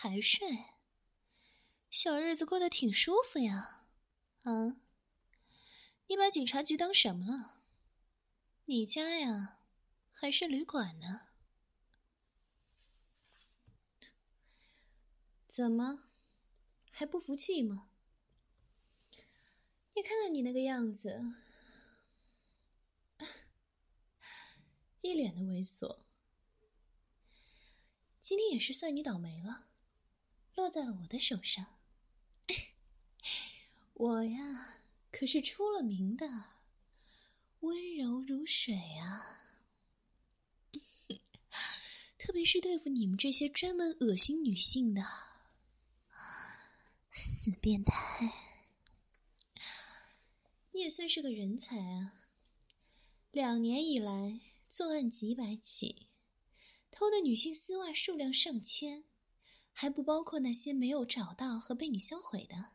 还睡？小日子过得挺舒服呀，啊？你把警察局当什么了？你家呀，还是旅馆呢？怎么，还不服气吗？你看看你那个样子，一脸的猥琐。今天也是算你倒霉了。落在了我的手上。我呀，可是出了名的温柔如水啊！特别是对付你们这些专门恶心女性的死变态，你也算是个人才啊！两年以来，作案几百起，偷的女性丝袜数量上千。还不包括那些没有找到和被你销毁的，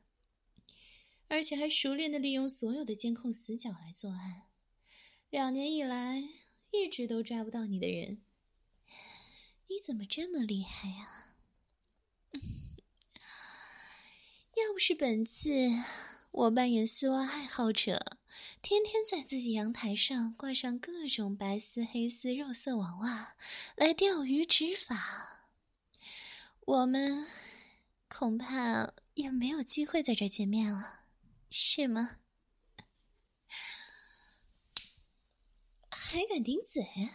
而且还熟练的利用所有的监控死角来作案。两年以来一直都抓不到你的人，你怎么这么厉害呀？要不是本次我扮演丝袜爱好者，天天在自己阳台上挂上各种白丝、黑丝、肉色网袜来钓鱼执法。我们恐怕也没有机会在这见面了，是吗？还敢顶嘴？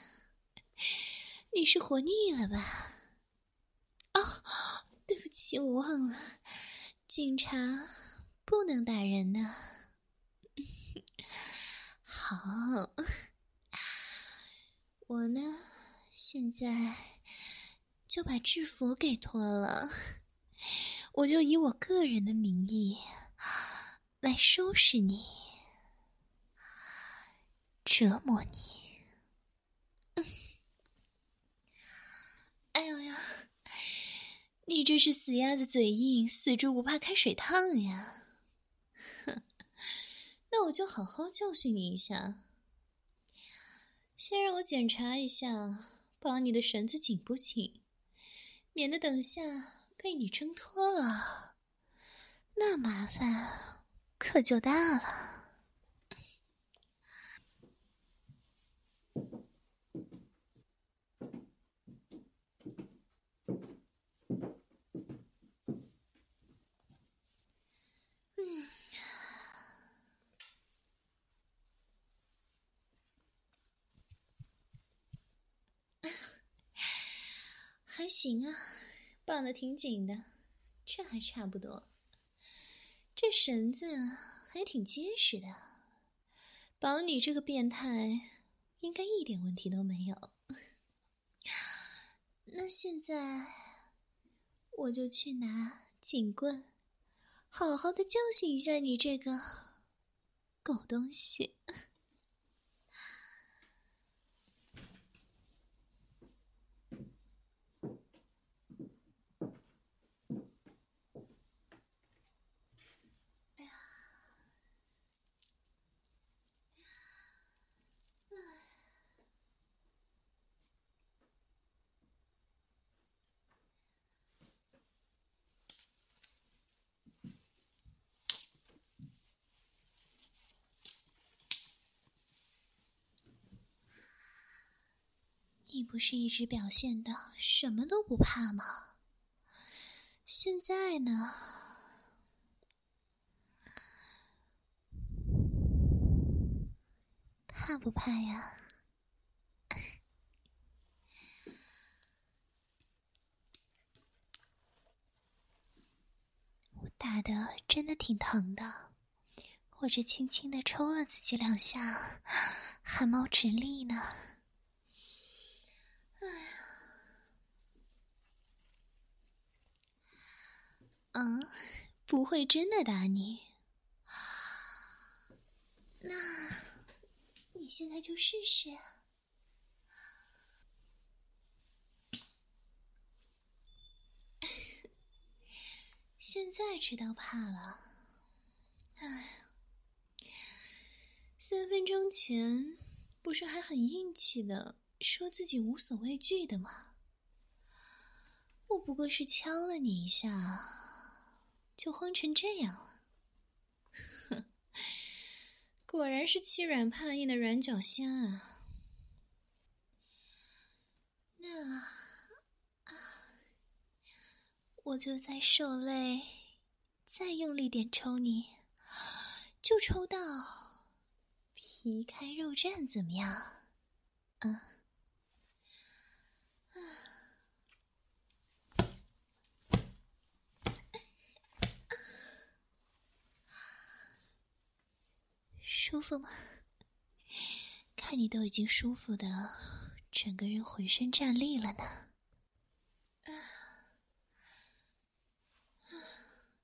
你是活腻了吧？哦，对不起，我忘了，警察不能打人呢。好，我呢，现在。就把制服给脱了，我就以我个人的名义来收拾你，折磨你。哎呦呦，你这是死鸭子嘴硬，死猪不怕开水烫呀！哼，那我就好好教训你一下。先让我检查一下，绑你的绳子紧不紧？免得等下被你挣脱了，那麻烦可就大了。行啊。绑的挺紧的，这还差不多。这绳子还挺结实的，绑你这个变态应该一点问题都没有。那现在我就去拿警棍，好好的教训一下你这个狗东西。你不是一直表现的什么都不怕吗？现在呢？怕不怕呀？我打的真的挺疼的，我这轻轻的抽了自己两下，汗毛直立呢。啊，不会真的打你。那，你现在就试试。现在知道怕了。哎，三分钟前不是还很硬气的说自己无所畏惧的吗？我不过是敲了你一下，就慌成这样了。哼，果然是欺软怕硬的软脚虾啊！那，我就再受累，再用力点抽你，就抽到皮开肉绽，怎么样？嗯。舒服吗？看你都已经舒服的整个人浑身站立了呢。啊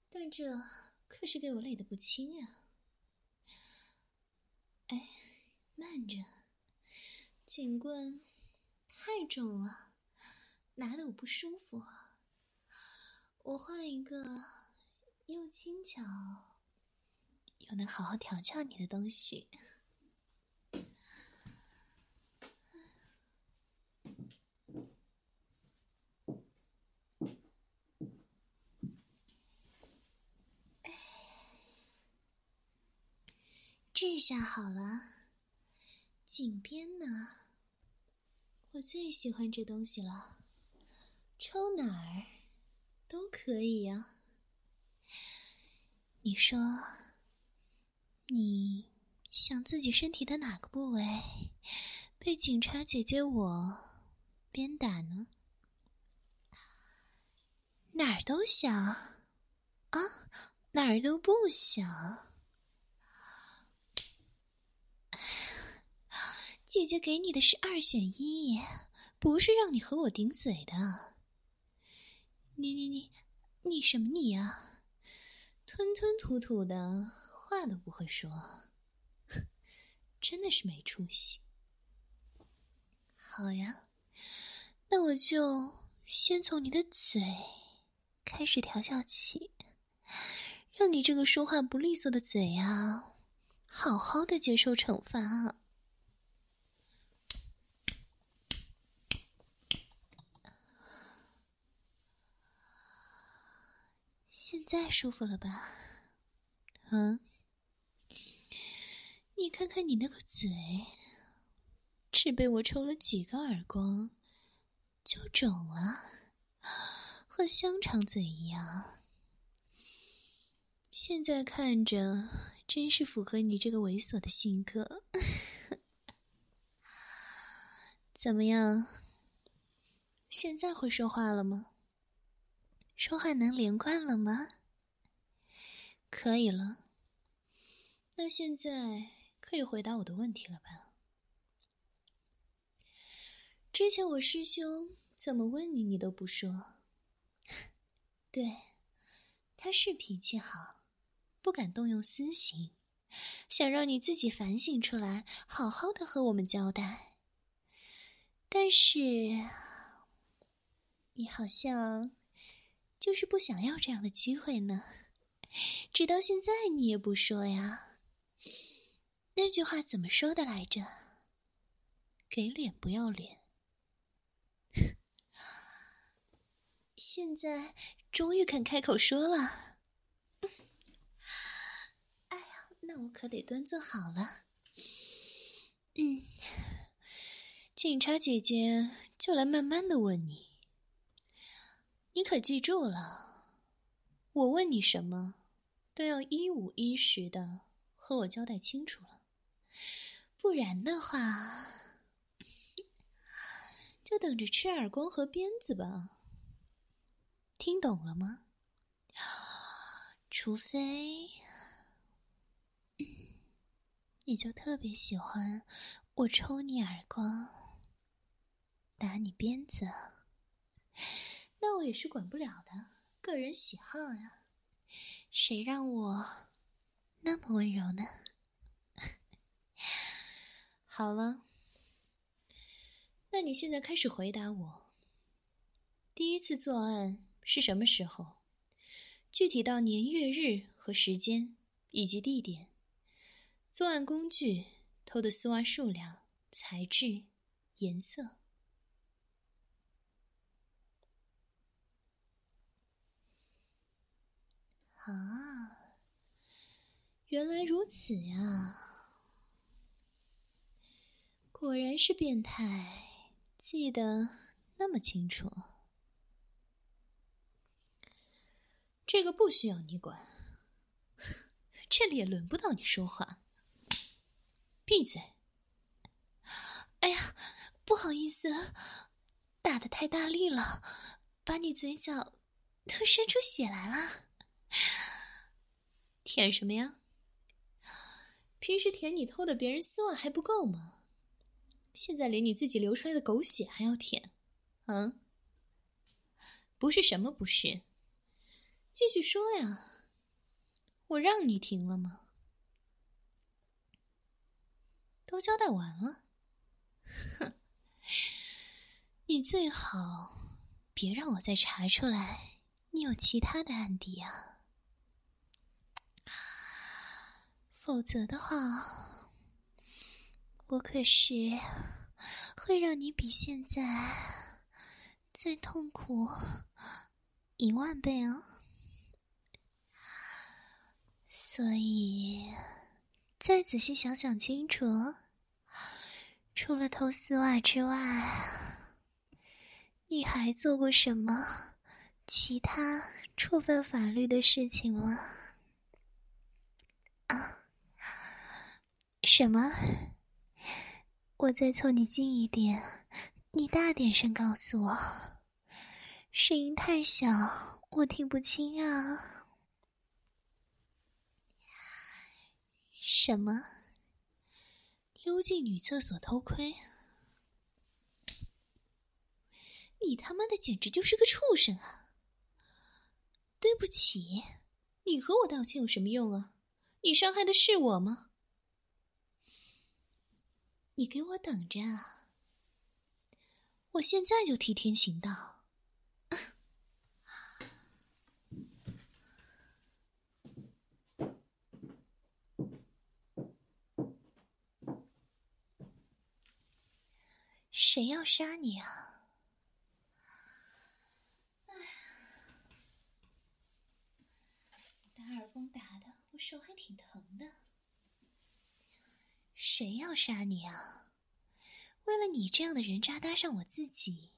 但这可是给我累得不轻啊！哎，慢着，警棍太重了，拿的我不舒服。我换一个，又轻巧。又能好好调教你的东西，这下好了。颈边呢？我最喜欢这东西了，抽哪儿都可以呀。你说。你想自己身体的哪个部位被警察姐姐我鞭打呢？哪儿都想啊，哪儿都不想。姐姐给你的是二选一，不是让你和我顶嘴的。你你你，你什么你呀？吞吞吐吐的。话都不会说，真的是没出息。好呀，那我就先从你的嘴开始调教起，让你这个说话不利索的嘴啊，好好的接受惩罚啊！现在舒服了吧？嗯。你看看你那个嘴，只被我抽了几个耳光，就肿了，和香肠嘴一样。现在看着真是符合你这个猥琐的性格。怎么样？现在会说话了吗？说话能连贯了吗？可以了。那现在。可以回答我的问题了吧？之前我师兄怎么问你，你都不说。对，他是脾气好，不敢动用私刑，想让你自己反省出来，好好的和我们交代。但是，你好像就是不想要这样的机会呢。直到现在，你也不说呀。那句话怎么说的来着？给脸不要脸。现在终于肯开口说了。哎呀，那我可得端坐好了。嗯，警察姐姐就来慢慢的问你。你可记住了，我问你什么，都要一五一十的和我交代清楚了。不然的话，就等着吃耳光和鞭子吧。听懂了吗？除非，你就特别喜欢我抽你耳光、打你鞭子，那我也是管不了的，个人喜好呀。谁让我那么温柔呢？好了，那你现在开始回答我。第一次作案是什么时候？具体到年月日和时间以及地点。作案工具、偷的丝袜数量、材质、颜色。啊，原来如此呀！果然是变态，记得那么清楚。这个不需要你管，这里也轮不到你说话。闭嘴！哎呀，不好意思，打的太大力了，把你嘴角都伸出血来了。舔什么呀？平时舔你偷的别人丝袜还不够吗？现在连你自己流出来的狗血还要舔，嗯？不是什么不是？继续说呀！我让你停了吗？都交代完了。哼！你最好别让我再查出来你有其他的案底啊！否则的话，我可是会让你比现在再痛苦一万倍哦。所以，再仔细想想清楚，除了偷丝袜之外，你还做过什么其他触犯法律的事情吗？啊？什么？我再凑你近一点，你大点声告诉我，声音太小，我听不清啊。什么？溜进女厕所偷窥？你他妈的简直就是个畜生啊！对不起，你和我道歉有什么用啊？你伤害的是我吗？你给我等着！我现在就替天行道。谁要杀你啊？哎呀，打耳光打的，我手还挺疼的。谁要杀你啊？为了你这样的人渣搭上我自己，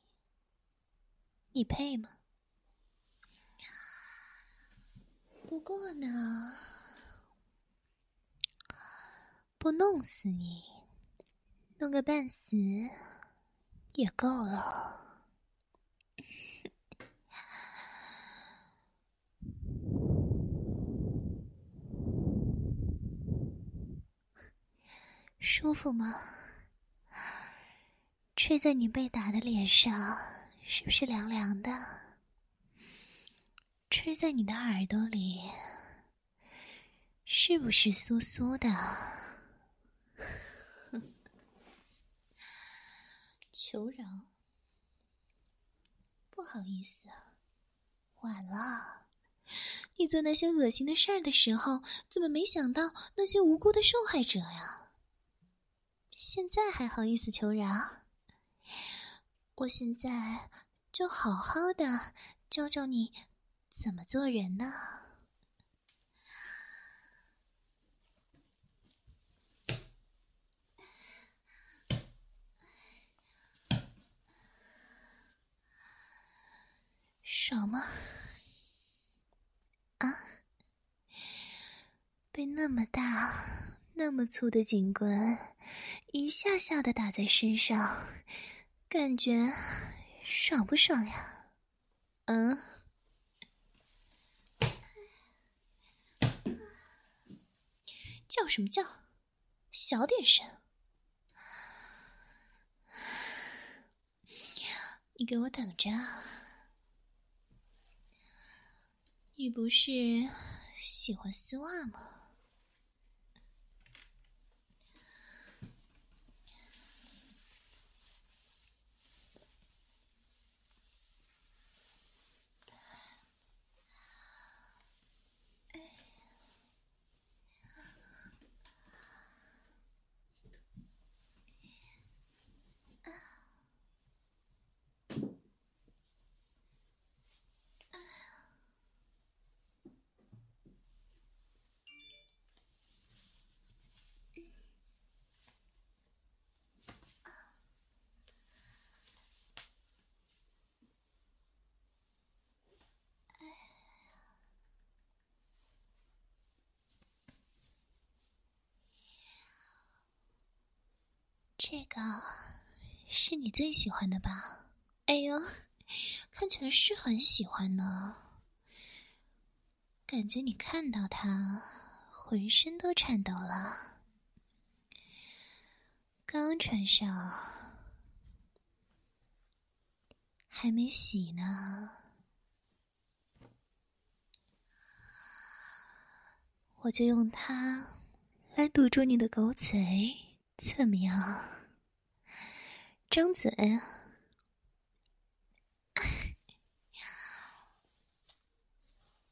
你配吗？不过呢，不弄死你，弄个半死也够了。舒服吗？吹在你被打的脸上，是不是凉凉的？吹在你的耳朵里，是不是酥酥的？求饶，不好意思，晚了。你做那些恶心的事儿的时候，怎么没想到那些无辜的受害者呀？现在还好意思求饶？我现在就好好的教教你怎么做人呢。爽吗？啊？被那么大、那么粗的警棍。一下下的打在身上，感觉爽不爽呀？嗯？叫什么叫？小点声！你给我等着！你不是喜欢丝袜吗？这个是你最喜欢的吧？哎呦，看起来是很喜欢呢。感觉你看到它，浑身都颤抖了。刚穿上，还没洗呢。我就用它来堵住你的狗嘴，怎么样？张嘴，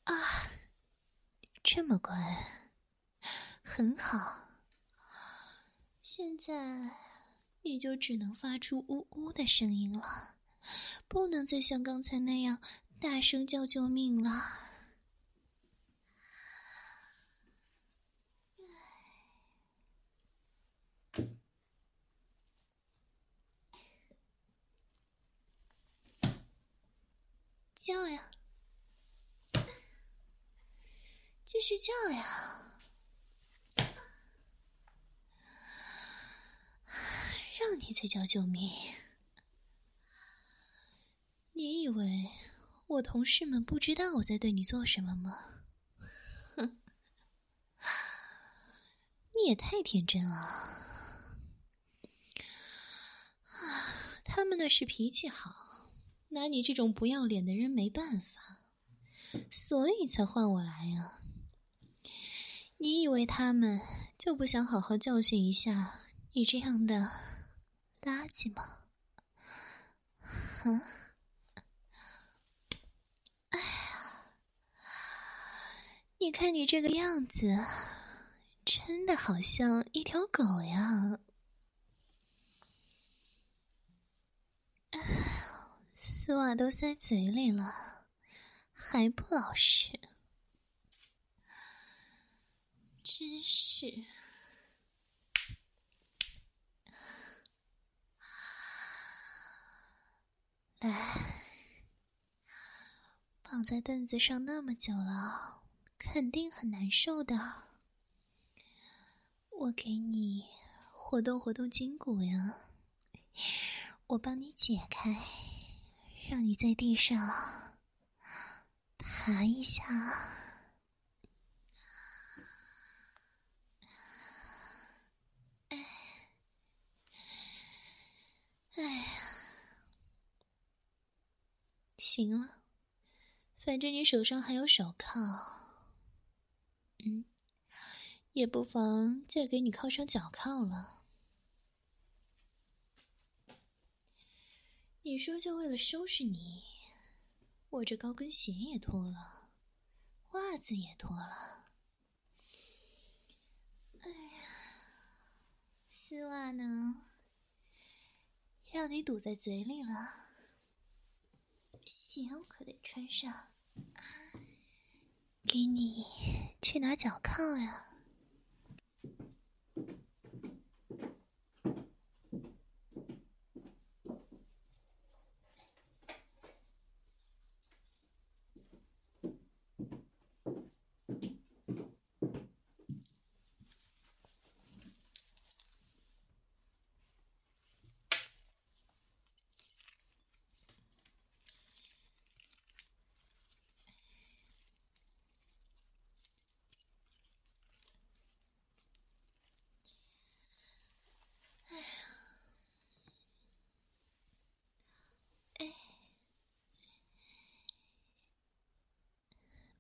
啊，这么乖，很好。现在你就只能发出呜呜的声音了，不能再像刚才那样大声叫救命了。叫呀，继续叫呀！让你再叫救命！你以为我同事们不知道我在对你做什么吗？哼，你也太天真了！啊，他们那是脾气好。拿你这种不要脸的人没办法，所以才换我来呀。你以为他们就不想好好教训一下你这样的垃圾吗？啊！哎呀，你看你这个样子，真的好像一条狗呀！丝袜都塞嘴里了，还不老实，真是！来，绑在凳子上那么久了，肯定很难受的。我给你活动活动筋骨呀，我帮你解开。让你在地上爬一下，哎，哎呀，行了，反正你手上还有手铐，嗯，也不妨再给你铐上脚铐了。你说就为了收拾你，我这高跟鞋也脱了，袜子也脱了。哎呀，丝袜呢？让你堵在嘴里了。鞋我可得穿上，给你去拿脚铐呀。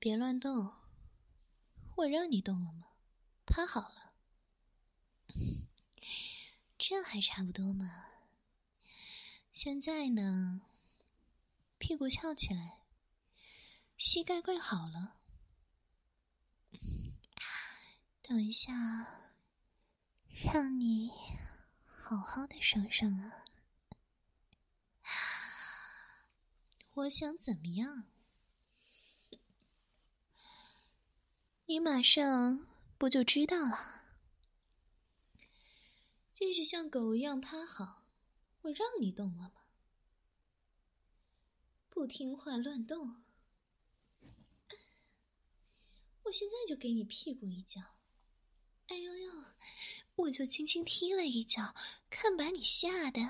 别乱动，我让你动了吗？趴好了，这还差不多嘛。现在呢，屁股翘起来，膝盖跪好了。等一下，让你好好的爽爽啊！我想怎么样？你马上不就知道了？继续像狗一样趴好，我让你动了吗？不听话乱动，我现在就给你屁股一脚！哎呦呦，我就轻轻踢了一脚，看把你吓的。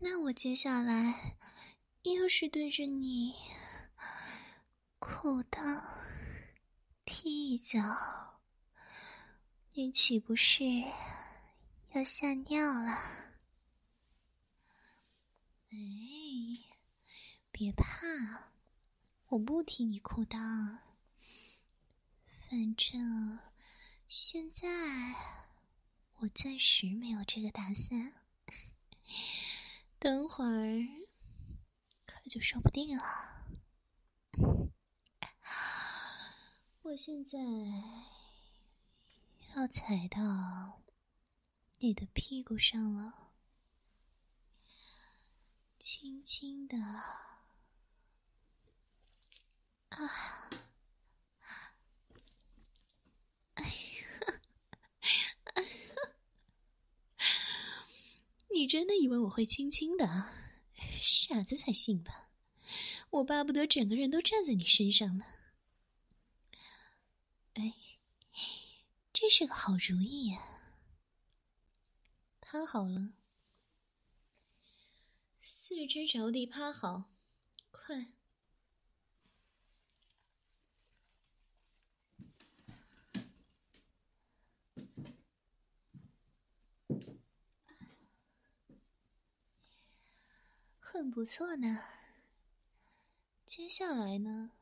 那我接下来。又是对着你裤裆踢一脚，你岂不是要吓尿了？哎，别怕，我不踢你裤裆。反正现在我暂时没有这个打算，等会儿可。就说不定了。我现在要踩到你的屁股上了，轻轻的，啊，哎呀，哎呀，你真的以为我会轻轻的？傻子才信吧！我巴不得整个人都站在你身上呢。哎，这是个好主意呀！趴好了，四肢着地趴好，快！很不错呢。接下来呢，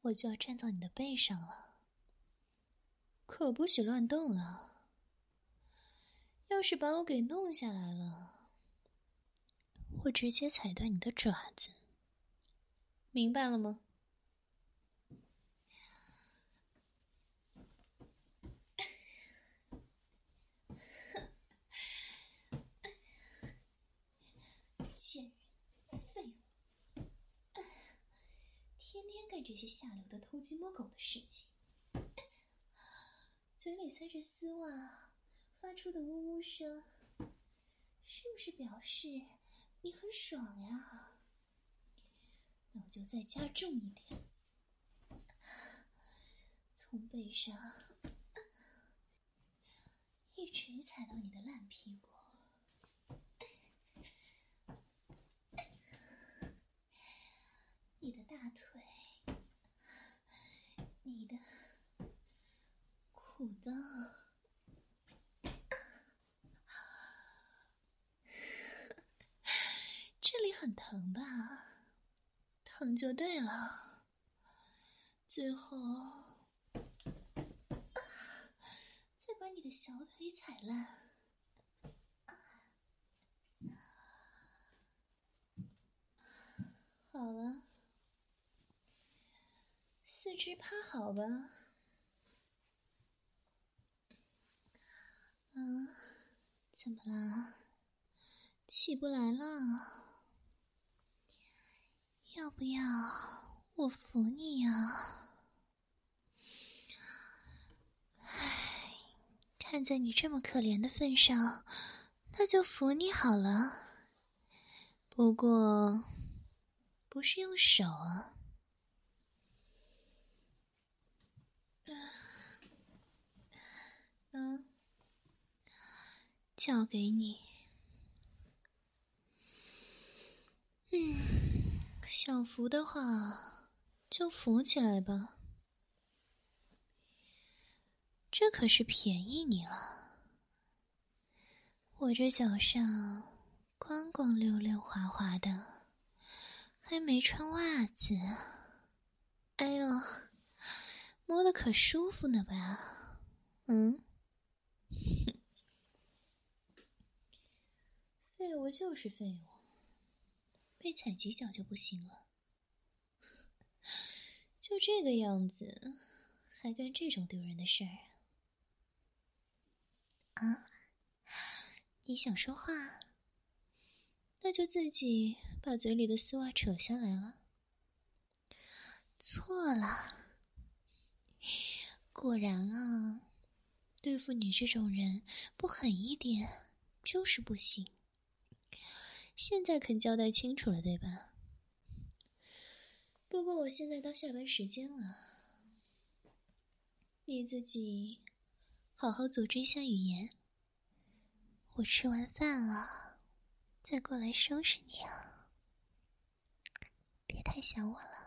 我就要站到你的背上了，可不许乱动啊！要是把我给弄下来了，我直接踩断你的爪子，明白了吗？贱人，废物！天天干这些下流的偷鸡摸狗的事情，嘴里塞着丝袜，发出的呜呜声，是不是表示你很爽呀？那我就再加重一点，从背上一直踩到你的烂屁股。你的大腿，你的裤裆，这里很疼吧？疼就对了。最后，再把你的小腿踩烂。好了。四肢趴好吧，嗯，怎么了？起不来了？要不要我扶你呀？唉，看在你这么可怜的份上，那就扶你好了。不过，不是用手啊。嗯，交给你。嗯，想扶的话，就扶起来吧。这可是便宜你了。我这脚上光光溜溜滑滑的，还没穿袜子。哎呦！摸的可舒服呢吧？嗯，废物就是废物，被踩几脚就不行了。就这个样子，还干这种丢人的事儿啊？你想说话，那就自己把嘴里的丝袜扯下来了。错了，果然啊，对付你这种人，不狠一点就是不行。现在肯交代清楚了，对吧？不过我现在到下班时间了，你自己好好组织一下语言。我吃完饭了，再过来收拾你啊！别太想我了。